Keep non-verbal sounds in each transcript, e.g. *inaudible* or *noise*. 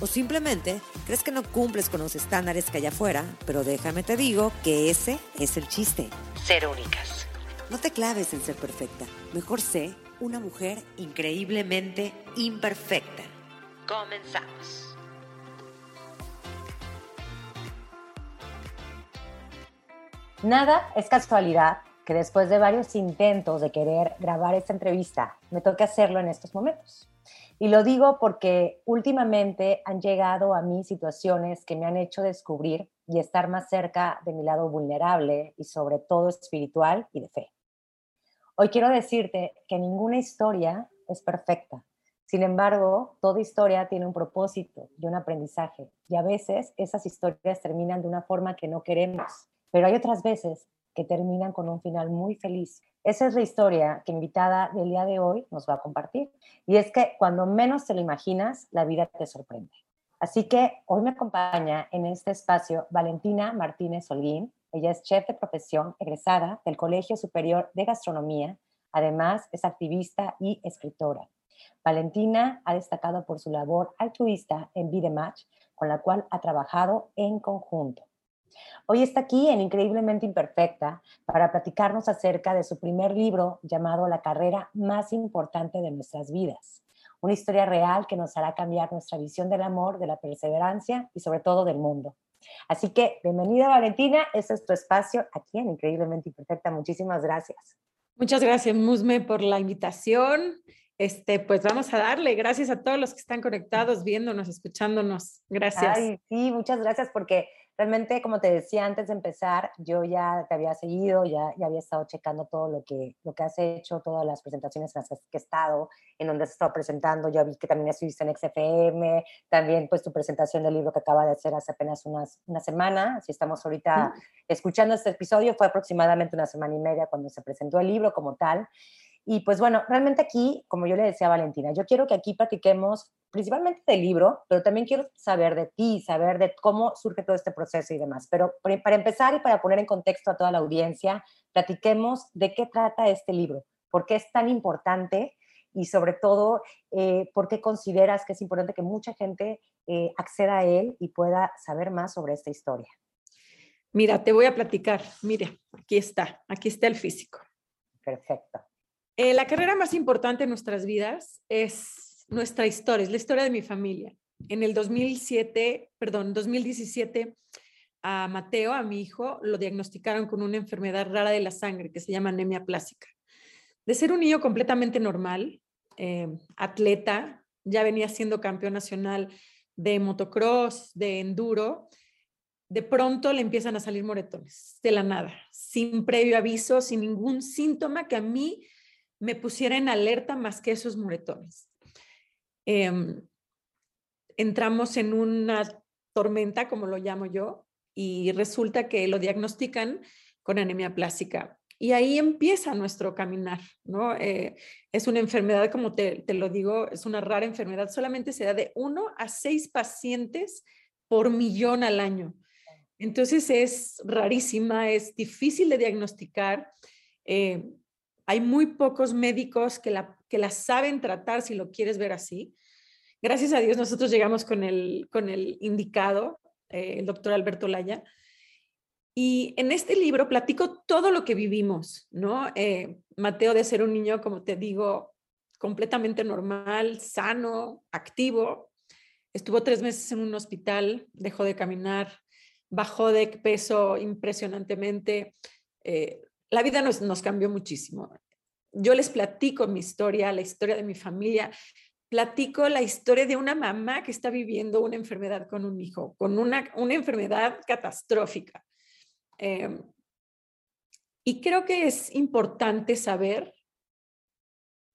O simplemente crees que no cumples con los estándares que hay afuera, pero déjame te digo que ese es el chiste. Ser únicas. No te claves en ser perfecta. Mejor sé una mujer increíblemente imperfecta. Comenzamos. Nada es casualidad que después de varios intentos de querer grabar esta entrevista, me toque hacerlo en estos momentos. Y lo digo porque últimamente han llegado a mí situaciones que me han hecho descubrir y estar más cerca de mi lado vulnerable y sobre todo espiritual y de fe. Hoy quiero decirte que ninguna historia es perfecta. Sin embargo, toda historia tiene un propósito y un aprendizaje. Y a veces esas historias terminan de una forma que no queremos. Pero hay otras veces que terminan con un final muy feliz. Esa es la historia que invitada del día de hoy nos va a compartir. Y es que cuando menos te lo imaginas, la vida te sorprende. Así que hoy me acompaña en este espacio Valentina Martínez Holguín. Ella es chef de profesión egresada del Colegio Superior de Gastronomía. Además, es activista y escritora. Valentina ha destacado por su labor altruista en Be Match, con la cual ha trabajado en conjunto. Hoy está aquí en Increíblemente Imperfecta para platicarnos acerca de su primer libro llamado La carrera más importante de nuestras vidas. Una historia real que nos hará cambiar nuestra visión del amor, de la perseverancia y sobre todo del mundo. Así que bienvenida Valentina, este es tu espacio aquí en Increíblemente Imperfecta. Muchísimas gracias. Muchas gracias Musme por la invitación. Este, pues vamos a darle gracias a todos los que están conectados, viéndonos, escuchándonos. Gracias. Ay, sí, muchas gracias porque realmente, como te decía antes de empezar, yo ya te había seguido, ya, ya había estado checando todo lo que, lo que has hecho, todas las presentaciones en las que he estado, en donde has estado presentando. Yo vi que también estuviste en XFM, también pues tu presentación del libro que acaba de hacer hace apenas unas, una semana. Si estamos ahorita escuchando este episodio, fue aproximadamente una semana y media cuando se presentó el libro como tal. Y pues bueno, realmente aquí, como yo le decía a Valentina, yo quiero que aquí platiquemos principalmente del libro, pero también quiero saber de ti, saber de cómo surge todo este proceso y demás. Pero para empezar y para poner en contexto a toda la audiencia, platiquemos de qué trata este libro, por qué es tan importante y sobre todo, eh, por qué consideras que es importante que mucha gente eh, acceda a él y pueda saber más sobre esta historia. Mira, te voy a platicar. Mira, aquí está, aquí está el físico. Perfecto. Eh, la carrera más importante en nuestras vidas es nuestra historia, es la historia de mi familia. En el 2007, perdón, 2017, a Mateo, a mi hijo, lo diagnosticaron con una enfermedad rara de la sangre que se llama anemia plástica. De ser un niño completamente normal, eh, atleta, ya venía siendo campeón nacional de motocross, de enduro, de pronto le empiezan a salir moretones, de la nada, sin previo aviso, sin ningún síntoma que a mí me pusiera en alerta más que esos moretones. Em, entramos en una tormenta, como lo llamo yo, y resulta que lo diagnostican con anemia plástica. Y ahí empieza nuestro caminar, ¿no? Eh, es una enfermedad, como te, lo digo, es una rara enfermedad, solamente se da de uno a seis pacientes por millón al año. Entonces es rarísima, es difícil de diagnosticar. Eh, hay muy pocos médicos que la, que la saben tratar, si lo quieres ver así. Gracias a Dios nosotros llegamos con el, con el indicado, eh, el doctor Alberto Laya. Y en este libro platico todo lo que vivimos, ¿no? Eh, Mateo de ser un niño, como te digo, completamente normal, sano, activo. Estuvo tres meses en un hospital, dejó de caminar, bajó de peso impresionantemente. Eh, la vida nos, cambió muchísimo. Yo les platico mi historia, la historia de mi familia, platico la historia de una mamá que está viviendo una enfermedad con un hijo, con una, una enfermedad catastrófica. Em, y creo que es importante saber,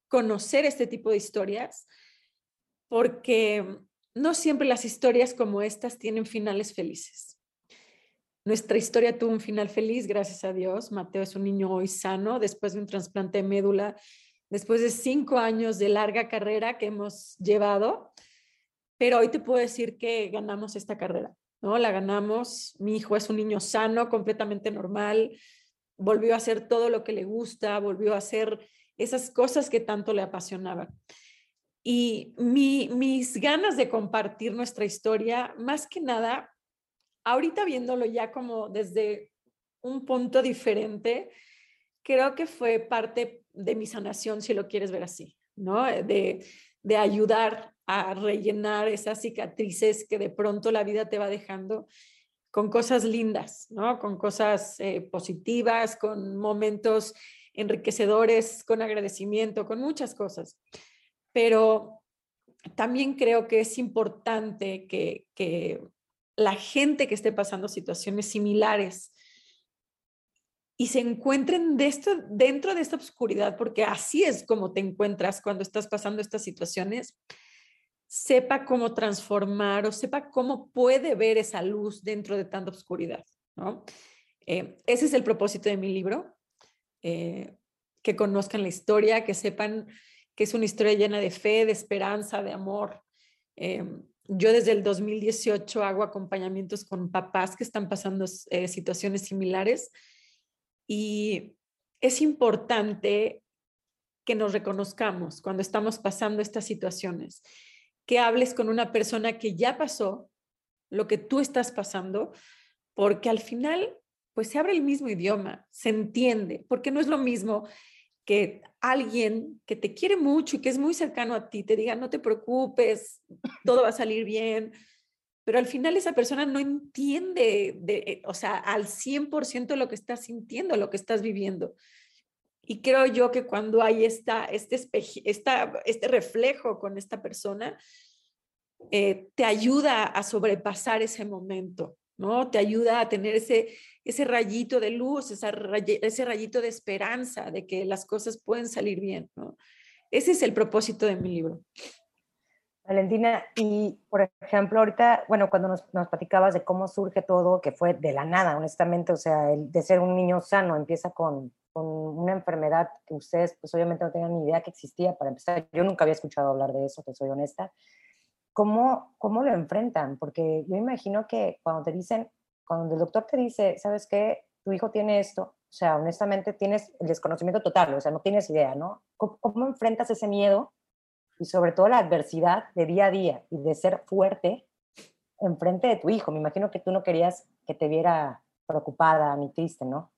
conocer este tipo de historias, porque no siempre las historias como estas tienen finales felices. Nuestra historia tuvo un final feliz, gracias a Dios. Mateo es un niño hoy sano después de un trasplante de médula, después de cinco años de larga carrera que hemos llevado. Pero hoy te puedo decir que ganamos esta carrera, ¿no? La ganamos. Mi hijo es un niño sano, completamente normal. Volvió a hacer todo lo que le gusta, volvió a hacer esas cosas que tanto le apasionaban. Y mis ganas de compartir nuestra historia, más que nada, ahorita viéndolo ya como desde un punto diferente, creo que fue parte de mi sanación, si lo quieres ver así, ¿no? De, de ayudar a rellenar esas cicatrices que de pronto la vida te va dejando con cosas lindas, ¿no? Con cosas eh, positivas, con momentos enriquecedores, con agradecimiento, con muchas cosas. Pero también creo que es importante que, que la gente que esté pasando situaciones similares y se encuentren de dentro de esta oscuridad, porque así es como te encuentras cuando estás pasando estas situaciones, sepa cómo transformar o sepa cómo puede ver esa luz dentro de tanta oscuridad. ¿no? Eh, ese es el propósito de mi libro, eh, que conozcan la historia, que sepan que es una historia llena de fe, de esperanza, de amor. Eh, yo desde el 2018 hago acompañamientos con papás que están pasando situaciones similares y es importante que nos reconozcamos cuando estamos pasando estas situaciones, que hables con una persona que ya pasó lo que tú estás pasando, porque al final pues se abre el mismo idioma, se entiende, porque no es lo mismo que alguien que te quiere mucho y que es muy cercano a ti te diga, no te preocupes, todo va a salir bien, pero al final esa persona no entiende, de, o sea, al 100% lo que estás sintiendo, lo que estás viviendo. Y creo yo que cuando hay esta, este, esta, este reflejo con esta persona, eh, te ayuda a sobrepasar ese momento. ¿No? Te ayuda a tener ese, ese rayito de luz, ese rayito de esperanza de que las cosas pueden salir bien, ¿no? Ese es el propósito de mi libro. Valentina, y por ejemplo, ahorita, bueno, cuando nos, nos, platicabas de cómo surge todo, que fue de la nada, honestamente, o sea, de ser un niño sano empieza con, con una enfermedad que ustedes, pues obviamente no tenían ni idea que existía, para empezar, yo nunca había escuchado hablar de eso, te soy honesta, ¿cómo, cómo lo enfrentan? Porque yo imagino que cuando te dicen, cuando el doctor te dice, ¿sabes qué? Tu hijo tiene esto, o sea, honestamente tienes el desconocimiento total, o sea, no tienes idea, ¿no? ¿Cómo, enfrentas ese miedo y sobre todo la adversidad de día a día y de ser fuerte enfrente de tu hijo? Me imagino que tú no querías que te viera preocupada ni triste, ¿no?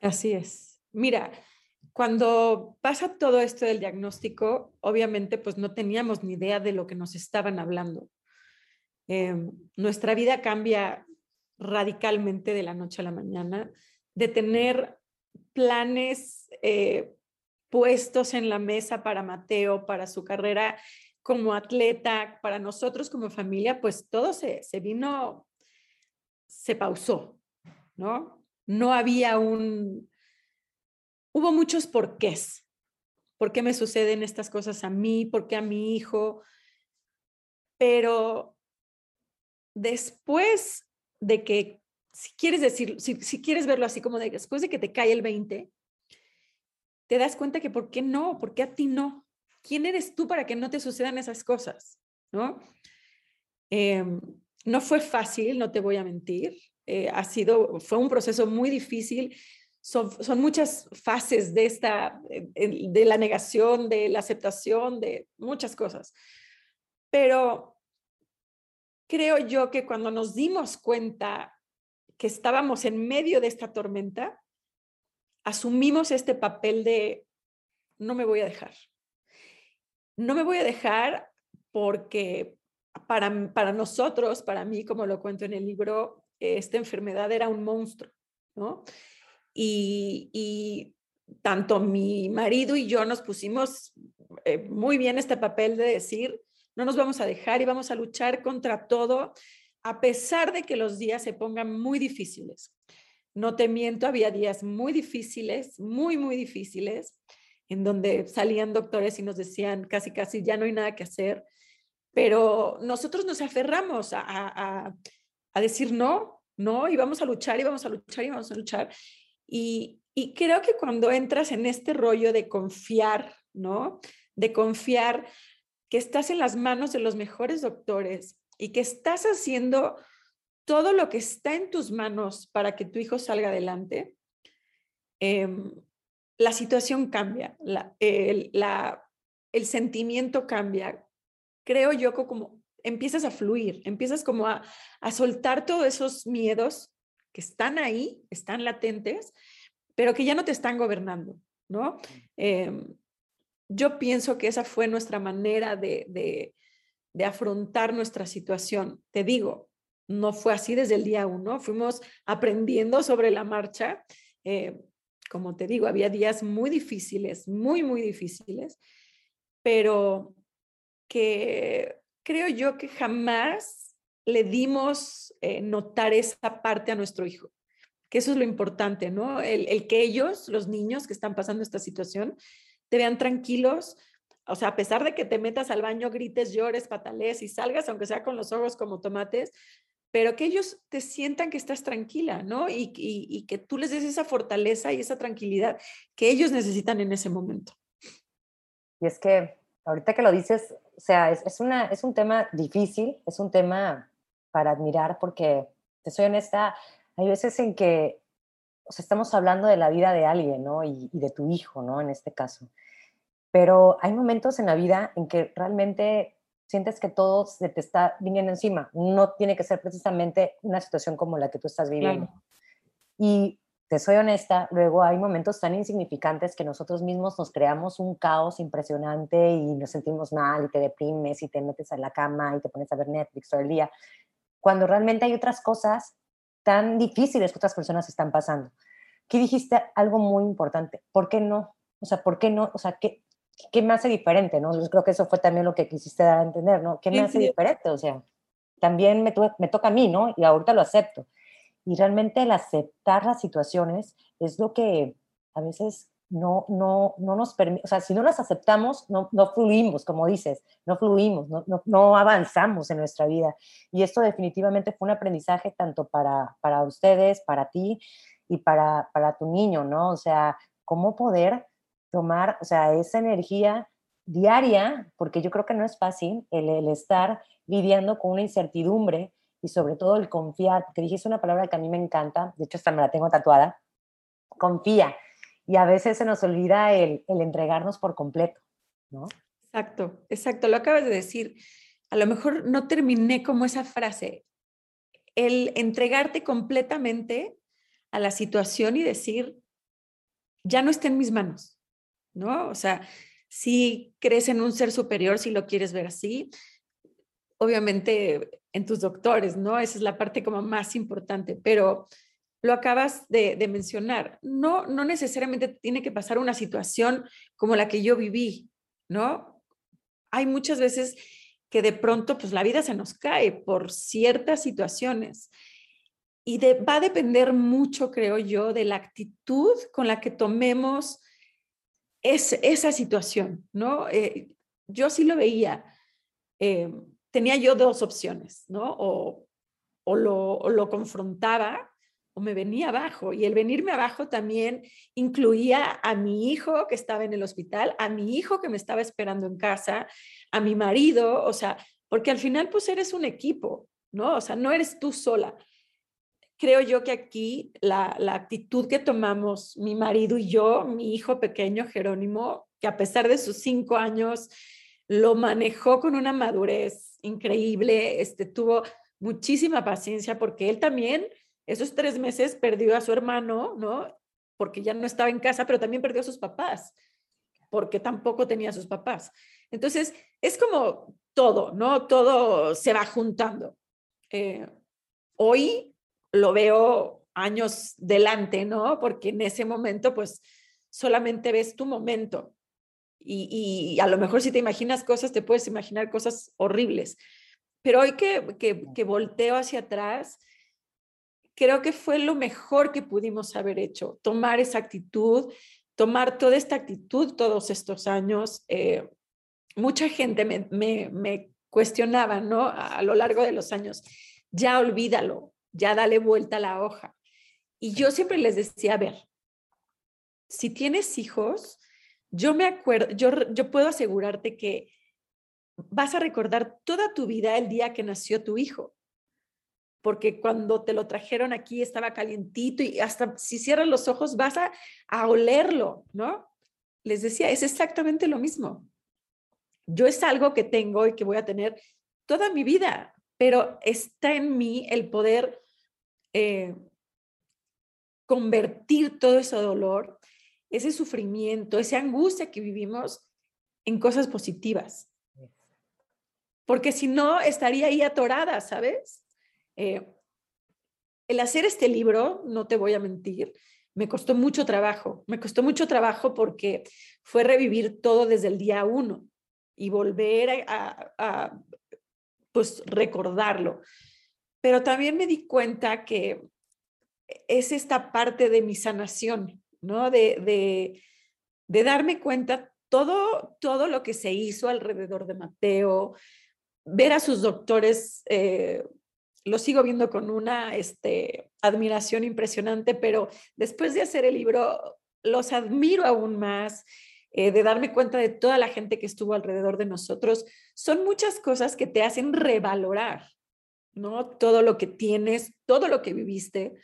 Así es. Mira, cuando pasa todo esto del diagnóstico, obviamente pues no teníamos ni idea de lo que nos estaban hablando. Em, nuestra vida cambia radicalmente de la noche a la mañana, de tener planes eh, puestos en la mesa para Mateo, para su carrera como atleta, para nosotros como familia, pues todo se, se vino, se pausó, ¿no? No había un, hubo muchos porqués. ¿Por qué me suceden estas cosas a mí? ¿Por qué a mi hijo? Pero después de que, si quieres decir, si, si quieres verlo así como de, después de que te cae el 20, te das cuenta que ¿por qué no? ¿Por qué a ti no? ¿Quién eres tú para que no te sucedan esas cosas? ¿No? Em, no fue fácil, no te voy a mentir. Eh, ha sido, fue un proceso muy difícil son, muchas fases de, esta, de la negación, de la aceptación, de muchas cosas. Pero creo yo que cuando nos dimos cuenta que estábamos en medio de esta tormenta, asumimos este papel de no me voy a dejar. No me voy a dejar porque para, para nosotros, para mí, como lo cuento en el libro, esta enfermedad era un monstruo, ¿no? Y, tanto mi marido y yo nos pusimos eh, muy bien este papel de decir, no nos vamos a dejar y vamos a luchar contra todo, a pesar de que los días se pongan muy difíciles. No te miento, había días muy difíciles, muy, muy difíciles, en donde salían doctores y nos decían casi, casi, ya no hay nada que hacer, pero nosotros nos aferramos a, a decir, no, ¿no? Y vamos a luchar y vamos a luchar y vamos a luchar. Y, creo que cuando entras en este rollo de confiar, ¿no? De confiar que estás en las manos de los mejores doctores y que estás haciendo todo lo que está en tus manos para que tu hijo salga adelante, em, la situación cambia, el, el sentimiento cambia. Creo yo que como empiezas a fluir, empiezas como a, a soltar todos esos miedos que están ahí, están latentes, pero que ya no te están gobernando, ¿no? Em, yo pienso que esa fue nuestra manera de, de, afrontar nuestra situación. Te digo, no fue así desde el día uno, fuimos aprendiendo sobre la marcha. Eh, como te digo, había días muy difíciles, muy, muy difíciles, pero que creo yo que jamás le dimos eh, notar esa parte a nuestro hijo, que eso es lo importante, ¿no? El, que ellos, los niños que están pasando esta situación, te vean tranquilos, o sea, a pesar de que te metas al baño, grites, llores, patales y salgas, aunque sea con los ojos como tomates, pero que ellos te sientan que estás tranquila, ¿no? Y, que tú les des esa fortaleza y esa tranquilidad que ellos necesitan en ese momento. Y es que ahorita que lo dices, o sea, es, es un tema difícil, es un tema para admirar porque, te soy honesta, hay veces en que o sea, estamos hablando de la vida de alguien, ¿no? Y, y, de tu hijo, ¿no? En este caso. Pero hay momentos en la vida en que realmente sientes que todo se te está viniendo encima. No tiene que ser precisamente una situación como la que tú estás viviendo. Y te soy honesta, luego hay momentos tan insignificantes que nosotros mismos nos creamos un caos impresionante y nos sentimos mal y te deprimes y te metes a la cama y te pones a ver Netflix todo el día, cuando realmente hay otras cosas tan difíciles que otras personas están pasando. Aquí dijiste algo muy importante, ¿por qué no? O sea, ¿por qué no? O sea, ¿qué, ¿qué me hace diferente? ¿no? Yo creo que eso fue también lo que quisiste dar a entender, ¿no? ¿Qué me hace diferente? O sea, también me, me toca a mí, ¿no? Y ahorita lo acepto. Y realmente el aceptar las situaciones es lo que a veces no, no, no nos permite, o sea, si no las aceptamos, no, no fluimos, como dices, no fluimos, no, no, no, avanzamos en nuestra vida. Y esto definitivamente fue un aprendizaje tanto para, para ustedes, para ti y para, para tu niño, ¿no? O sea, cómo poder tomar, o sea, esa energía diaria, porque yo creo que no es fácil el, estar lidiando con una incertidumbre y sobre todo el confiar, porque dijiste una palabra que a mí me encanta, de hecho hasta me la tengo tatuada, confía. Y a veces se nos olvida el, el entregarnos por completo, ¿no? Exacto, exacto, lo acabas de decir. A lo mejor no terminé como esa frase, el entregarte completamente a la situación y decir, ya no está en mis manos, ¿no? O sea, si crees en un ser superior, si lo quieres ver así, obviamente en tus doctores, ¿no? Esa es la parte como más importante, pero lo acabas de, mencionar, no, no necesariamente tiene que pasar una situación como la que yo viví, ¿no? Hay muchas veces que de pronto pues la vida se nos cae por ciertas situaciones y va a depender mucho, creo yo, de la actitud con la que tomemos es, esa situación, ¿no? Eh, yo sí lo veía. Eh, tenía yo dos opciones, ¿no? O, o, lo, confrontaba o me venía abajo. Y el venirme abajo también incluía a mi hijo que estaba en el hospital, a mi hijo que me estaba esperando en casa, a mi marido, o sea, porque al final pues eres un equipo, ¿no? O sea, no eres tú sola creo yo que aquí la, la, actitud que tomamos mi marido y yo, mi hijo pequeño Jerónimo, que a pesar de sus cinco años lo manejó con una madurez increíble, este, tuvo muchísima paciencia porque él también esos tres meses perdió a su hermano, ¿no? Porque ya no estaba en casa, pero también perdió a sus papás, porque tampoco tenía a sus papás. Entonces, es como todo, ¿no? Todo se va juntando. Eh, hoy lo veo años delante, ¿no? Porque en ese momento, pues, solamente ves tu momento. Y, a lo mejor si te imaginas cosas, te puedes imaginar cosas horribles. Pero hoy que, que, que volteo hacia atrás, creo que fue lo mejor que pudimos haber hecho, tomar esa actitud, tomar toda esta actitud todos estos años. Eh, mucha gente me, me, cuestionaba, ¿no? A, lo largo de los años, ya olvídalo, ya dale vuelta a la hoja. Y yo siempre les decía, a ver, si tienes hijos, yo me acuerdo, yo puedo asegurarte que vas a recordar toda tu vida el día que nació tu hijo. Porque cuando te lo trajeron aquí estaba calientito y hasta si cierras los ojos vas a, a olerlo, ¿no? Les decía, es exactamente lo mismo. Yo es algo que tengo y que voy a tener toda mi vida, pero está en mí el poder eh, convertir todo ese dolor, ese sufrimiento, esa angustia que vivimos en cosas positivas. Porque si no, estaría ahí atorada, ¿sabes? Eh, el hacer este libro, no te voy a mentir, me costó mucho trabajo. Me costó mucho trabajo porque fue revivir todo desde el día uno y volver a pues recordarlo. Pero también me di cuenta que es esta parte de mi sanación, ¿no? De, de, darme cuenta todo, todo lo que se hizo alrededor de Mateo, ver a sus doctores, eh, lo sigo viendo con una este, admiración impresionante, pero después de hacer el libro, los admiro aún más, eh, de darme cuenta de toda la gente que estuvo alrededor de nosotros. Son muchas cosas que te hacen revalorar, ¿no? Todo lo que tienes, todo lo que viviste.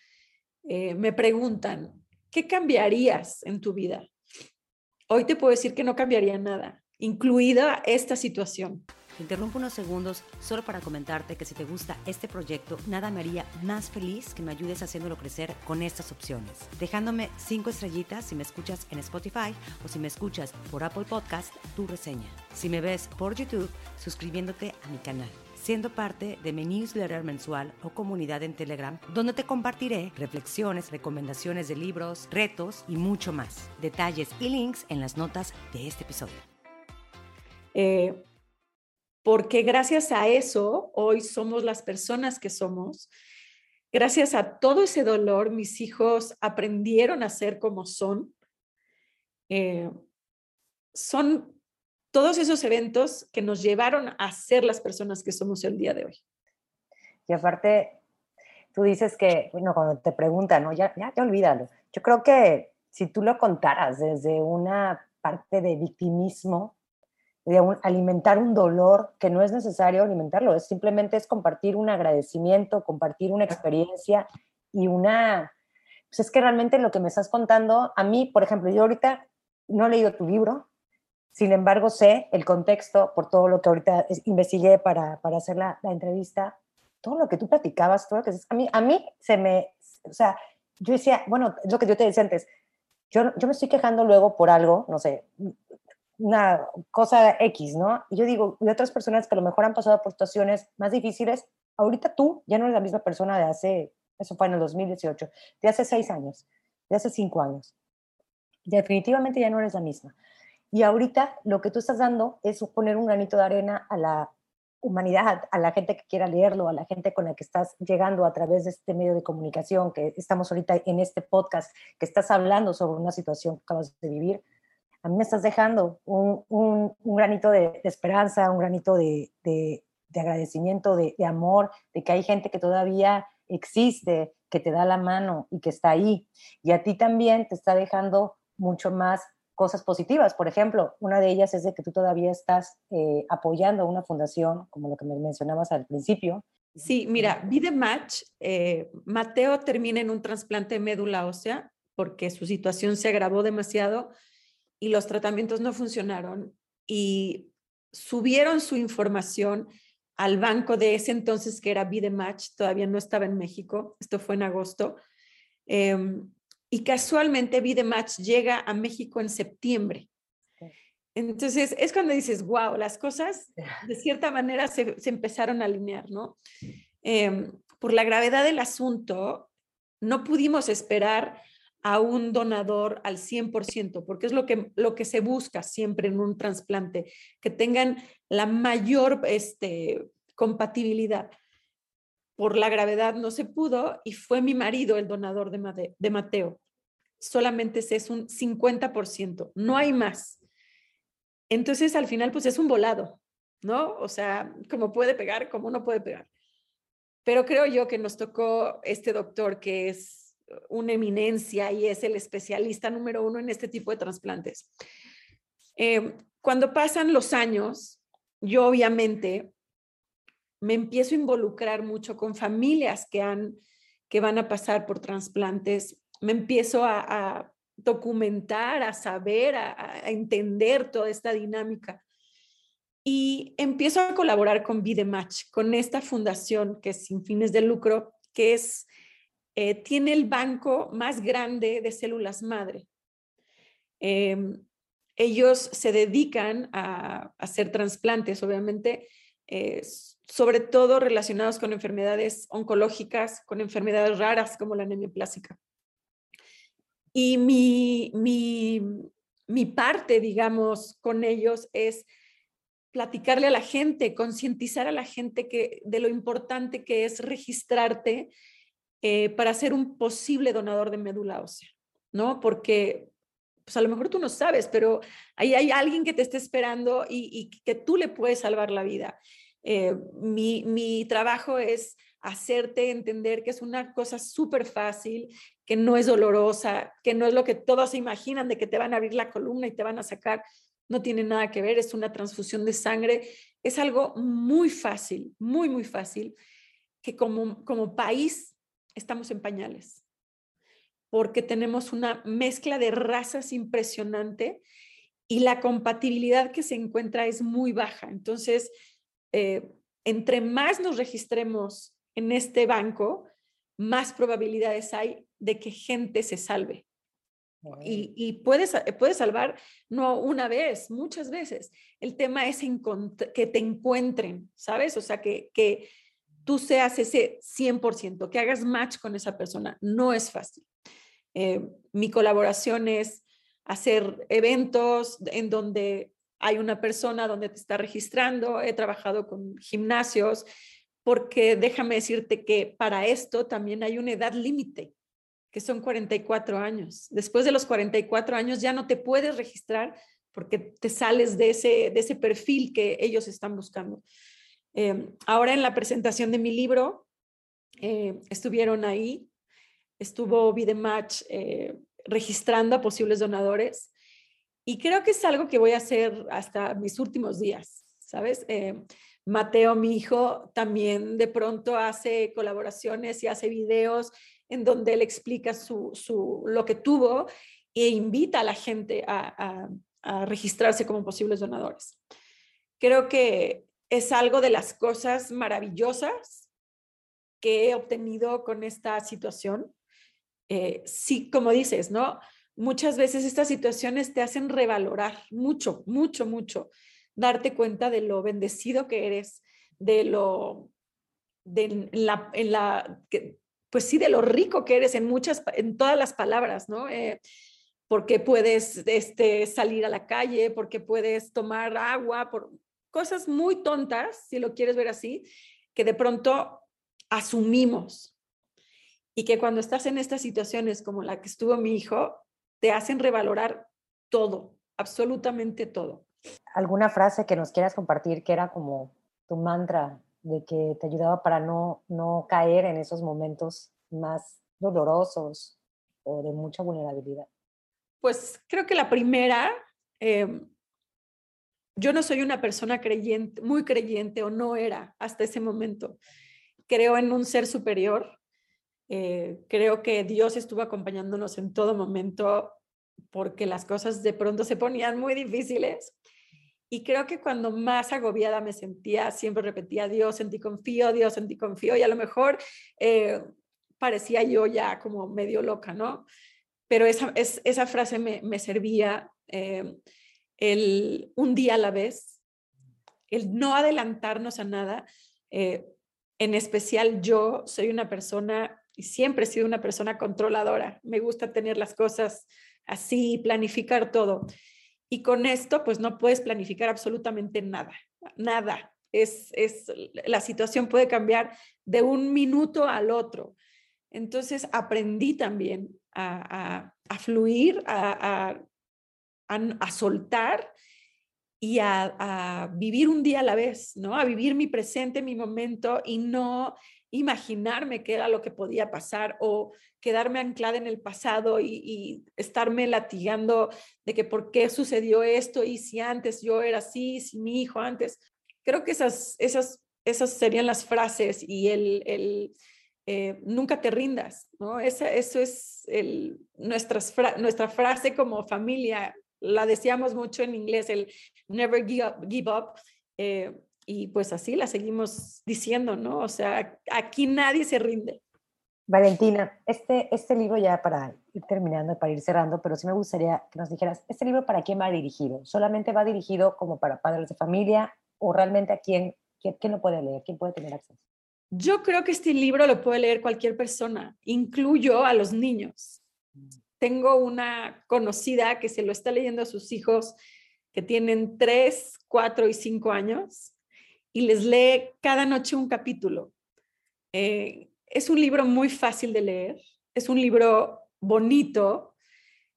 Eh, me preguntan, ¿qué cambiarías en tu vida? Hoy te puedo decir que no cambiaría nada, incluida esta situación. Interrumpo unos segundos solo para comentarte que si te gusta este proyecto, nada me haría más feliz que me ayudes haciéndolo crecer con estas opciones. Dejándome cinco estrellitas si me escuchas en Spotify o si me escuchas por Apple Podcast, tu reseña. Si me ves por YouTube, suscribiéndote a mi canal siendo parte de mi newsletter mensual o comunidad en Telegram, donde te compartiré reflexiones, recomendaciones de libros, retos y mucho más. Detalles y links en las notas de este episodio. Eh, porque gracias a eso hoy somos las personas que somos. Gracias a todo ese dolor, mis hijos aprendieron a ser como son. Eh, son todos esos eventos que nos llevaron a ser las personas que somos el día de hoy. Y aparte, tú dices que, bueno, cuando te preguntan, ¿no? Ya, ya, ya olvídalo. Yo creo que si tú lo contaras desde una parte de victimismo, de alimentar un dolor que no es necesario alimentarlo, es simplemente es compartir un agradecimiento, compartir una experiencia y una, pues es que realmente lo que me estás contando, a mí, por ejemplo, yo ahorita no he leído tu libro, sin embargo, sé el contexto por todo lo que ahorita investigué para, para hacer la, la, entrevista, todo lo que tú platicabas, todo lo que a mí, a mí se me, o sea, yo decía, bueno, es lo que yo te decía antes, yo, yo me estoy quejando luego por algo, no sé, una cosa X, ¿no? Y yo digo, y otras personas que a lo mejor han pasado por situaciones más difíciles, ahorita tú ya no eres la misma persona de hace, eso fue en el 2018, de hace seis años, de hace cinco años. Definitivamente ya no eres la misma. Y ahorita lo que tú estás dando es poner un granito de arena a la humanidad, a la gente que quiera leerlo, a la gente con la que estás llegando a través de este medio de comunicación, que estamos ahorita en este podcast, que estás hablando sobre una situación que acabas de vivir. A mí me estás dejando un, granito de, esperanza, un granito de agradecimiento, de, amor, de que hay gente que todavía existe, que te da la mano y que está ahí. Y a ti también te está dejando mucho más cosas positivas. Por ejemplo, una de ellas es de que tú todavía estás eh, apoyando a una fundación, como lo que me mencionabas al principio. Sí, mira, Vida Match, eh, Mateo termina en un trasplante de médula ósea porque su situación se agravó demasiado y los tratamientos no funcionaron y subieron su información al banco de ese entonces que era Vida Match, todavía no estaba en México, esto fue en agosto. Em, y casualmente Vidematch llega a México en septiembre. Entonces es cuando dices, wow, las cosas *laughs* de cierta manera se, empezaron a alinear, ¿no? Em, por la gravedad del asunto, no pudimos esperar a un donador al 100%, porque es lo que, lo que se busca siempre en un trasplante, que tengan la mayor este, compatibilidad. Por la gravedad no se pudo y fue mi marido el donador de, de Mateo solamente es un 50%, no hay más. Entonces, al final, pues es un volado, ¿no? O sea, como puede pegar, como no puede pegar. pero creo yo que nos tocó este doctor que es una eminencia y es el especialista número uno en este tipo de trasplantes. Eh, cuando pasan los años, yo obviamente me empiezo a involucrar mucho con familias que, han, que van a pasar por trasplantes, me empiezo a, documentar, a saber, a, entender toda esta dinámica. Y empiezo a colaborar con Match, con esta fundación que es sin fines de lucro, que es, eh, tiene el banco más grande de células madre. Em, ellos se dedican a, hacer trasplantes, obviamente, eh, sobre todo relacionados con enfermedades oncológicas, con enfermedades raras como la anemia plástica. Y mi, mi, mi parte, digamos, con ellos es platicarle a la gente, concientizar a la gente que, de lo importante que es registrarte eh, para ser un posible donador de médula ósea, ¿no? Porque pues a lo mejor tú no sabes, pero ahí hay alguien que te está esperando y, que tú le puedes salvar la vida. Eh, mi, mi trabajo es hacerte entender que es una cosa súper fácil, que no es dolorosa, que no es lo que todos se imaginan de que te van a abrir la columna y te van a sacar. No tiene nada que ver, es una transfusión de sangre. Es algo muy fácil, muy, muy fácil, que como, como país estamos en pañales, porque tenemos una mezcla de razas impresionante y la compatibilidad que se encuentra es muy baja. Entonces, eh, entre más nos registremos en este banco, más probabilidades hay de que gente se salve. Y, y puedes, puedes salvar no una vez, muchas veces. El tema es que te encuentren, ¿sabes? O sea, que, que tú seas ese 100%, que hagas match con esa persona. No es fácil. Eh, mi colaboración es hacer eventos en donde hay una persona donde te está registrando. He trabajado con gimnasios porque déjame decirte que para esto también hay una edad límite, que son 44 años. Después de los 44 años ya no te puedes registrar porque te sales de ese, de ese perfil que ellos están buscando. Eh, ahora en la presentación de mi libro, eh, estuvieron ahí, estuvo Vidematch eh, registrando a posibles donadores y creo que es algo que voy a hacer hasta mis últimos días, ¿sabes? Mateo, mi hijo, también de pronto hace colaboraciones y hace videos en donde él explica su, lo que tuvo e invita a la gente a, registrarse como posibles donadores. Creo que es algo de las cosas maravillosas que he obtenido con esta situación. Eh, sí, como dices, ¿no? Muchas veces estas situaciones te hacen revalorar mucho, mucho, mucho darte cuenta de lo bendecido que eres, de lo, de la, en la, pues sí, de lo rico que eres en muchas, en todas las palabras, ¿no? Eh, porque puedes este, salir a la calle, porque puedes tomar agua, por cosas muy tontas, si lo quieres ver así, que de pronto asumimos y que cuando estás en estas situaciones como la que estuvo mi hijo, te hacen revalorar todo, absolutamente todo alguna frase que nos quieras compartir que era como tu mantra de que te ayudaba para no, no caer en esos momentos más dolorosos o de mucha vulnerabilidad? Pues creo que la primera, em, yo no soy una persona muy creyente o no era hasta ese momento. Creo en un ser superior. Eh, creo que Dios estuvo acompañándonos en todo momento porque las cosas de pronto se ponían muy difíciles y creo que cuando más agobiada me sentía, siempre repetía, Dios en ti confío, Dios en ti confío, y a lo mejor eh, parecía yo ya como medio loca, ¿no? Pero esa, es, esa frase me, me servía eh, el un día a la vez, el no adelantarnos a nada. Eh, en especial yo soy una persona y siempre he sido una persona controladora. Me gusta tener las cosas así, planificar todo. Y con esto, pues no puedes planificar absolutamente nada, nada. Es, es, la situación puede cambiar de un minuto al otro. Entonces aprendí también a, a, fluir, a, a, soltar y a, vivir un día a la vez, ¿no? A vivir mi presente, mi momento y no imaginarme qué era lo que podía pasar o quedarme anclada en el pasado y, estarme latigando de que por qué sucedió esto y si antes yo era así, si mi hijo antes. Creo que esas, esas, esas serían las frases y el, el eh, nunca te rindas, ¿no? Esa, eso es el, nuestras nuestra frase como familia, la decíamos mucho en inglés, el never give up. Give up. Eh, y pues así la seguimos diciendo, ¿no? O sea, aquí nadie se rinde. Valentina, este, este libro ya para ir terminando, para ir cerrando, pero sí me gustaría que nos dijeras, ¿este libro para quién va dirigido? ¿Solamente va dirigido como para padres de familia o realmente a quién, quién, quién lo puede leer? ¿Quién puede tener acceso? Yo creo que este libro lo puede leer cualquier persona, incluyo a los niños. Tengo una conocida que se lo está leyendo a sus hijos que tienen 3, 4 y 5 años y les lee cada noche un capítulo. Eh, es un libro muy fácil de leer, es un libro bonito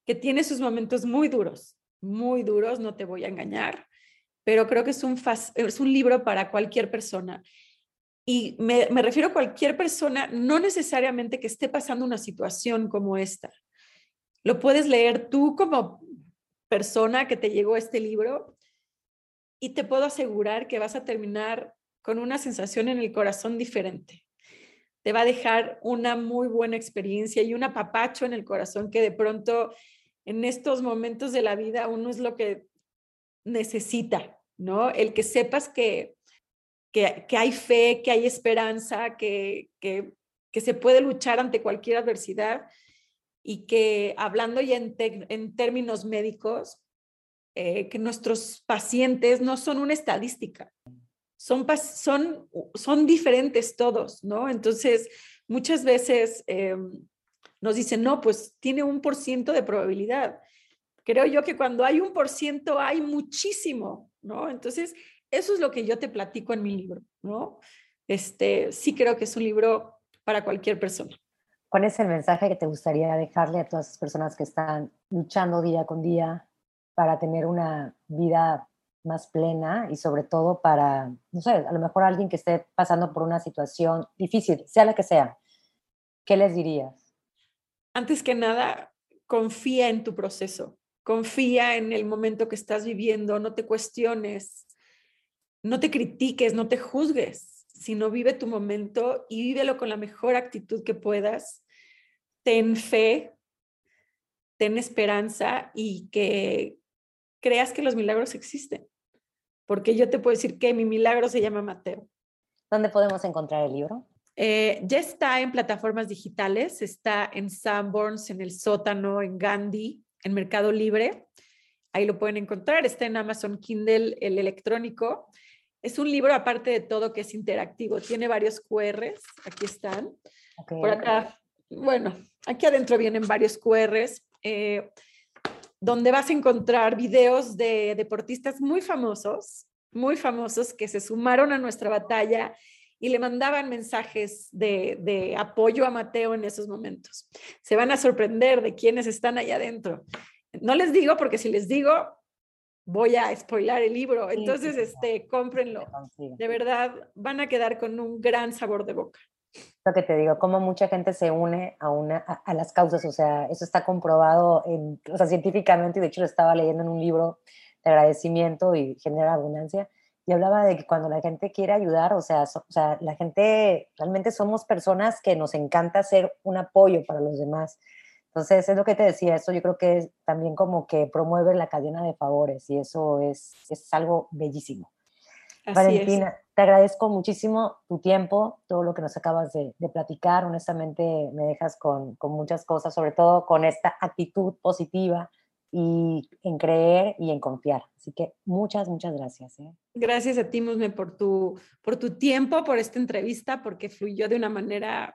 que tiene sus momentos muy duros, muy duros, no te voy a engañar, pero creo que es un, es un libro para cualquier persona. Y me, me refiero a cualquier persona, no necesariamente que esté pasando una situación como esta. Lo puedes leer tú como persona que te llegó este libro y te puedo asegurar que vas a terminar con una sensación en el corazón diferente. Te va a dejar una muy buena experiencia y un apapacho en el corazón que de pronto en estos momentos de la vida uno es lo que necesita, ¿no? El que sepas que, que, hay fe, que hay esperanza, que, que, que se puede luchar ante cualquier adversidad y que hablando ya en, términos médicos, eh, que nuestros pacientes no son una estadística, son, son, son diferentes todos, ¿no? Entonces, muchas veces eh, nos dicen, no, pues tiene un por ciento de probabilidad. Creo yo que cuando hay un por ciento hay muchísimo, ¿no? Entonces, eso es lo que yo te platico en mi libro, ¿no? Este, sí creo que es un libro para cualquier persona. ¿Cuál es el mensaje que te gustaría dejarle a todas las personas que están luchando día con día para tener una vida más plena y sobre todo para, no sé, a lo mejor alguien que esté pasando por una situación difícil, sea la que sea? ¿Qué les dirías? Antes que nada, confía en tu proceso, confía en el momento que estás viviendo, no te cuestiones, no te critiques, no te juzgues sino vive tu momento y vívelo con la mejor actitud que puedas. Ten fe, ten esperanza y que creas que los milagros existen. Porque yo te puedo decir que mi milagro se llama Mateo. ¿Dónde podemos encontrar el libro? Eh, ya está en plataformas digitales, está en Sanborns, en el sótano, en Gandhi, en Mercado Libre. Ahí lo pueden encontrar. Está en Amazon Kindle, el electrónico. Es un libro, aparte de todo, que es interactivo. Tiene varios QRs, aquí están. Por acá, bueno, aquí adentro vienen varios QRs, eh, donde vas a encontrar videos de deportistas muy famosos, muy famosos, que se sumaron a nuestra batalla y le mandaban mensajes de, de, apoyo a Mateo en esos momentos. Se van a sorprender de quiénes están allá adentro. No les digo porque si les digo, voy a spoilar el libro. Entonces, este, cómprenlo. De verdad, van a quedar con un gran sabor de boca. Lo que te digo, como mucha gente se une a, una, a, las causas, o sea, eso está comprobado en, o sea, científicamente, y de hecho lo estaba leyendo en un libro de agradecimiento y genera abundancia, y hablaba de que cuando la gente quiere ayudar, o sea, o sea, la gente, realmente somos personas que nos encanta ser un apoyo para los demás. Entonces, es lo que te decía, eso yo creo que es también como que promueve la cadena de favores y eso es, es algo bellísimo. Valentina, te agradezco muchísimo tu tiempo, todo lo que nos acabas de, de platicar. Honestamente, me dejas con, con, muchas cosas, sobre todo con esta actitud positiva y en creer y en confiar. Así que muchas, muchas gracias. ¿eh? Gracias a ti, Musme, por tu, por tu tiempo, por esta entrevista, porque fluyó de una manera